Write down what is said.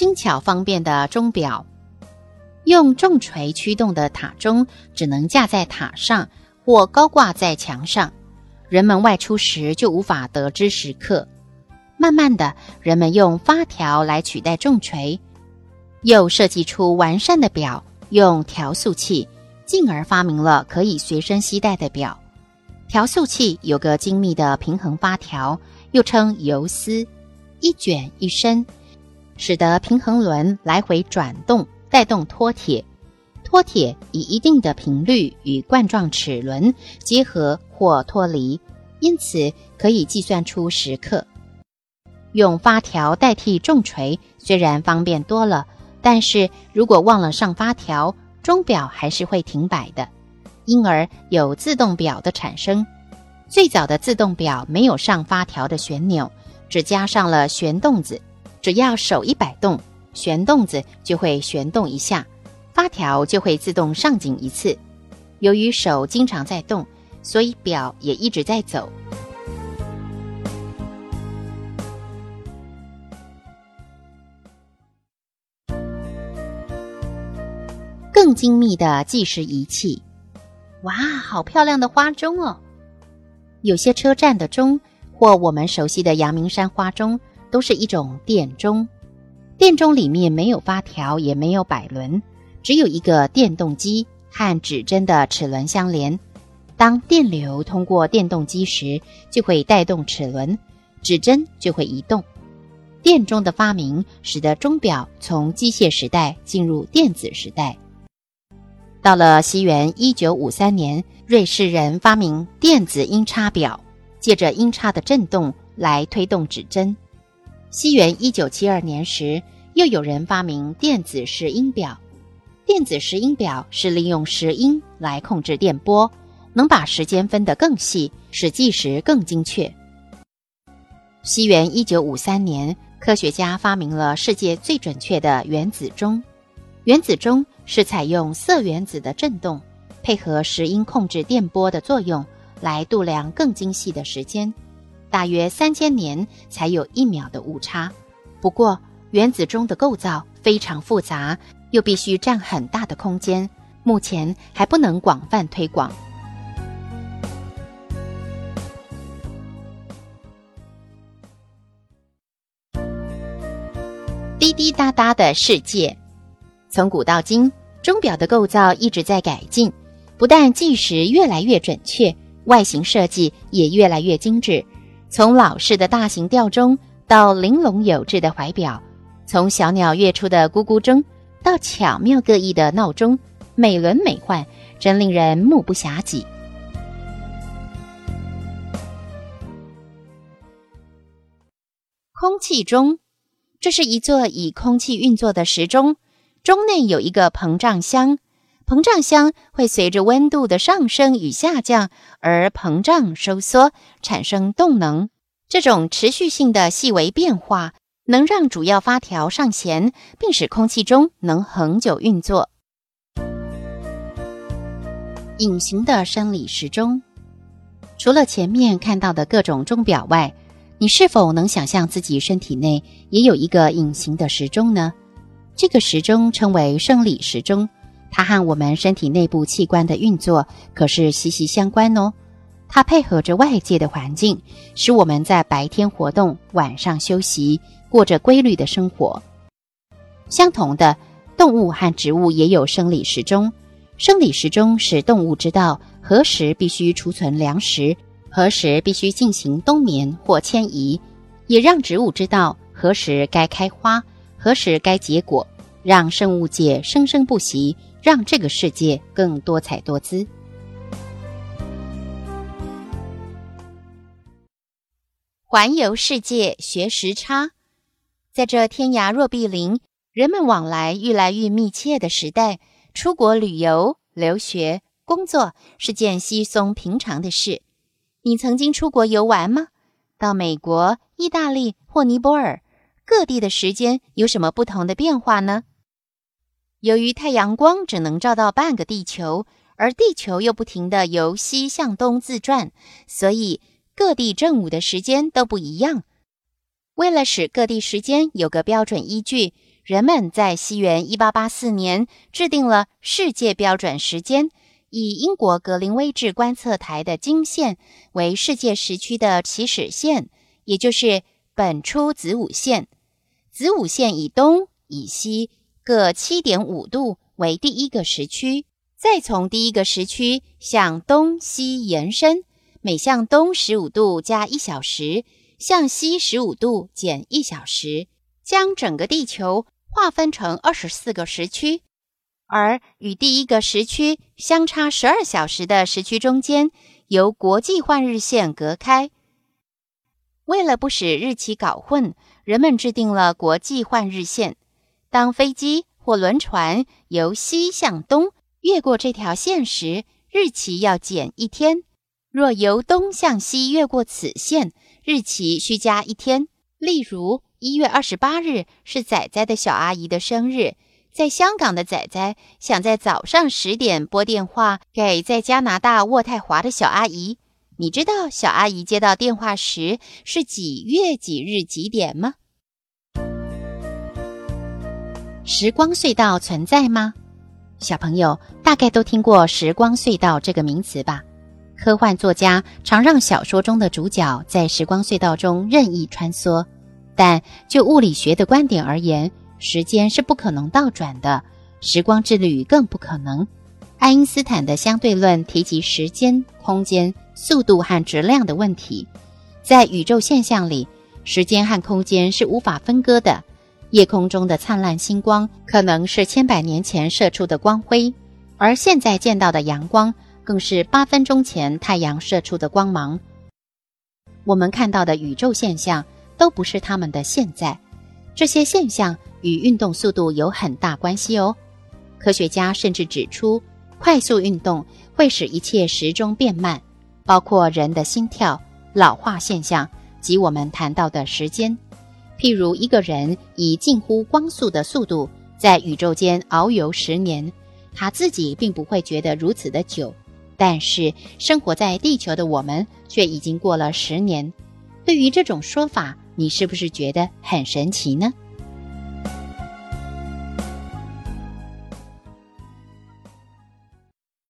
轻巧方便的钟表，用重锤驱动的塔钟只能架在塔上或高挂在墙上，人们外出时就无法得知时刻。慢慢的，人们用发条来取代重锤，又设计出完善的表，用调速器，进而发明了可以随身携带的表。调速器有个精密的平衡发条，又称游丝，一卷一伸。使得平衡轮来回转动，带动脱铁。脱铁以一定的频率与冠状齿轮结合或脱离，因此可以计算出时刻。用发条代替重锤虽然方便多了，但是如果忘了上发条，钟表还是会停摆的。因而有自动表的产生。最早的自动表没有上发条的旋钮，只加上了旋动子。只要手一摆动，旋动子就会旋动一下，发条就会自动上紧一次。由于手经常在动，所以表也一直在走。更精密的计时仪器，哇，好漂亮的花钟哦！有些车站的钟，或我们熟悉的阳明山花钟。都是一种电钟，电钟里面没有发条，也没有摆轮，只有一个电动机和指针的齿轮相连。当电流通过电动机时，就会带动齿轮，指针就会移动。电钟的发明使得钟表从机械时代进入电子时代。到了西元一九五三年，瑞士人发明电子音叉表，借着音叉的振动来推动指针。西元一九七二年时，又有人发明电子石英表。电子石英表是利用石英来控制电波，能把时间分得更细，使计时更精确。西元一九五三年，科学家发明了世界最准确的原子钟。原子钟是采用铯原子的振动，配合石英控制电波的作用，来度量更精细的时间。大约三千年才有一秒的误差。不过，原子钟的构造非常复杂，又必须占很大的空间，目前还不能广泛推广。滴滴答答的世界，从古到今，钟表的构造一直在改进，不但计时越来越准确，外形设计也越来越精致。从老式的大型吊钟到玲珑有致的怀表，从小鸟跃出的咕咕钟到巧妙各异的闹钟，美轮美奂，真令人目不暇接。空气钟，这是一座以空气运作的时钟，钟内有一个膨胀箱，膨胀箱会随着温度的上升与下降而膨胀收缩，产生动能。这种持续性的细微变化能让主要发条上弦，并使空气中能恒久运作。隐形的生理时钟，除了前面看到的各种钟表外，你是否能想象自己身体内也有一个隐形的时钟呢？这个时钟称为生理时钟。它和我们身体内部器官的运作可是息息相关哦。它配合着外界的环境，使我们在白天活动，晚上休息，过着规律的生活。相同的，动物和植物也有生理时钟。生理时钟使动物知道何时必须储存粮食，何时必须进行冬眠或迁移，也让植物知道何时该开花，何时该结果，让生物界生生不息。让这个世界更多彩多姿。环游世界学时差，在这天涯若比邻、人们往来愈来愈密切的时代，出国旅游、留学、工作是件稀松平常的事。你曾经出国游玩吗？到美国、意大利或尼泊尔，各地的时间有什么不同的变化呢？由于太阳光只能照到半个地球，而地球又不停地由西向东自转，所以。各地正午的时间都不一样。为了使各地时间有个标准依据，人们在西元一八八四年制定了世界标准时间，以英国格林威治观测台的经线为世界时区的起始线，也就是本初子午线。子午线以东、以西各七点五度为第一个时区，再从第一个时区向东西延伸。每向东十五度加一小时，向西十五度减一小时，将整个地球划分成二十四个时区。而与第一个时区相差十二小时的时区中间，由国际换日线隔开。为了不使日期搞混，人们制定了国际换日线。当飞机或轮船由西向东越过这条线时，日期要减一天。若由东向西越过此线，日期需加一天。例如，一月二十八日是仔仔的小阿姨的生日，在香港的仔仔想在早上十点拨电话给在加拿大渥太华的小阿姨。你知道小阿姨接到电话时是几月几日几点吗？时光隧道存在吗？小朋友大概都听过“时光隧道”这个名词吧？科幻作家常让小说中的主角在时光隧道中任意穿梭，但就物理学的观点而言，时间是不可能倒转的，时光之旅更不可能。爱因斯坦的相对论提及时间、空间、速度和质量的问题。在宇宙现象里，时间和空间是无法分割的。夜空中的灿烂星光可能是千百年前射出的光辉，而现在见到的阳光。更是八分钟前太阳射出的光芒。我们看到的宇宙现象都不是他们的现在，这些现象与运动速度有很大关系哦。科学家甚至指出，快速运动会使一切时钟变慢，包括人的心跳、老化现象及我们谈到的时间。譬如一个人以近乎光速的速度在宇宙间遨游十年，他自己并不会觉得如此的久。但是生活在地球的我们却已经过了十年，对于这种说法，你是不是觉得很神奇呢？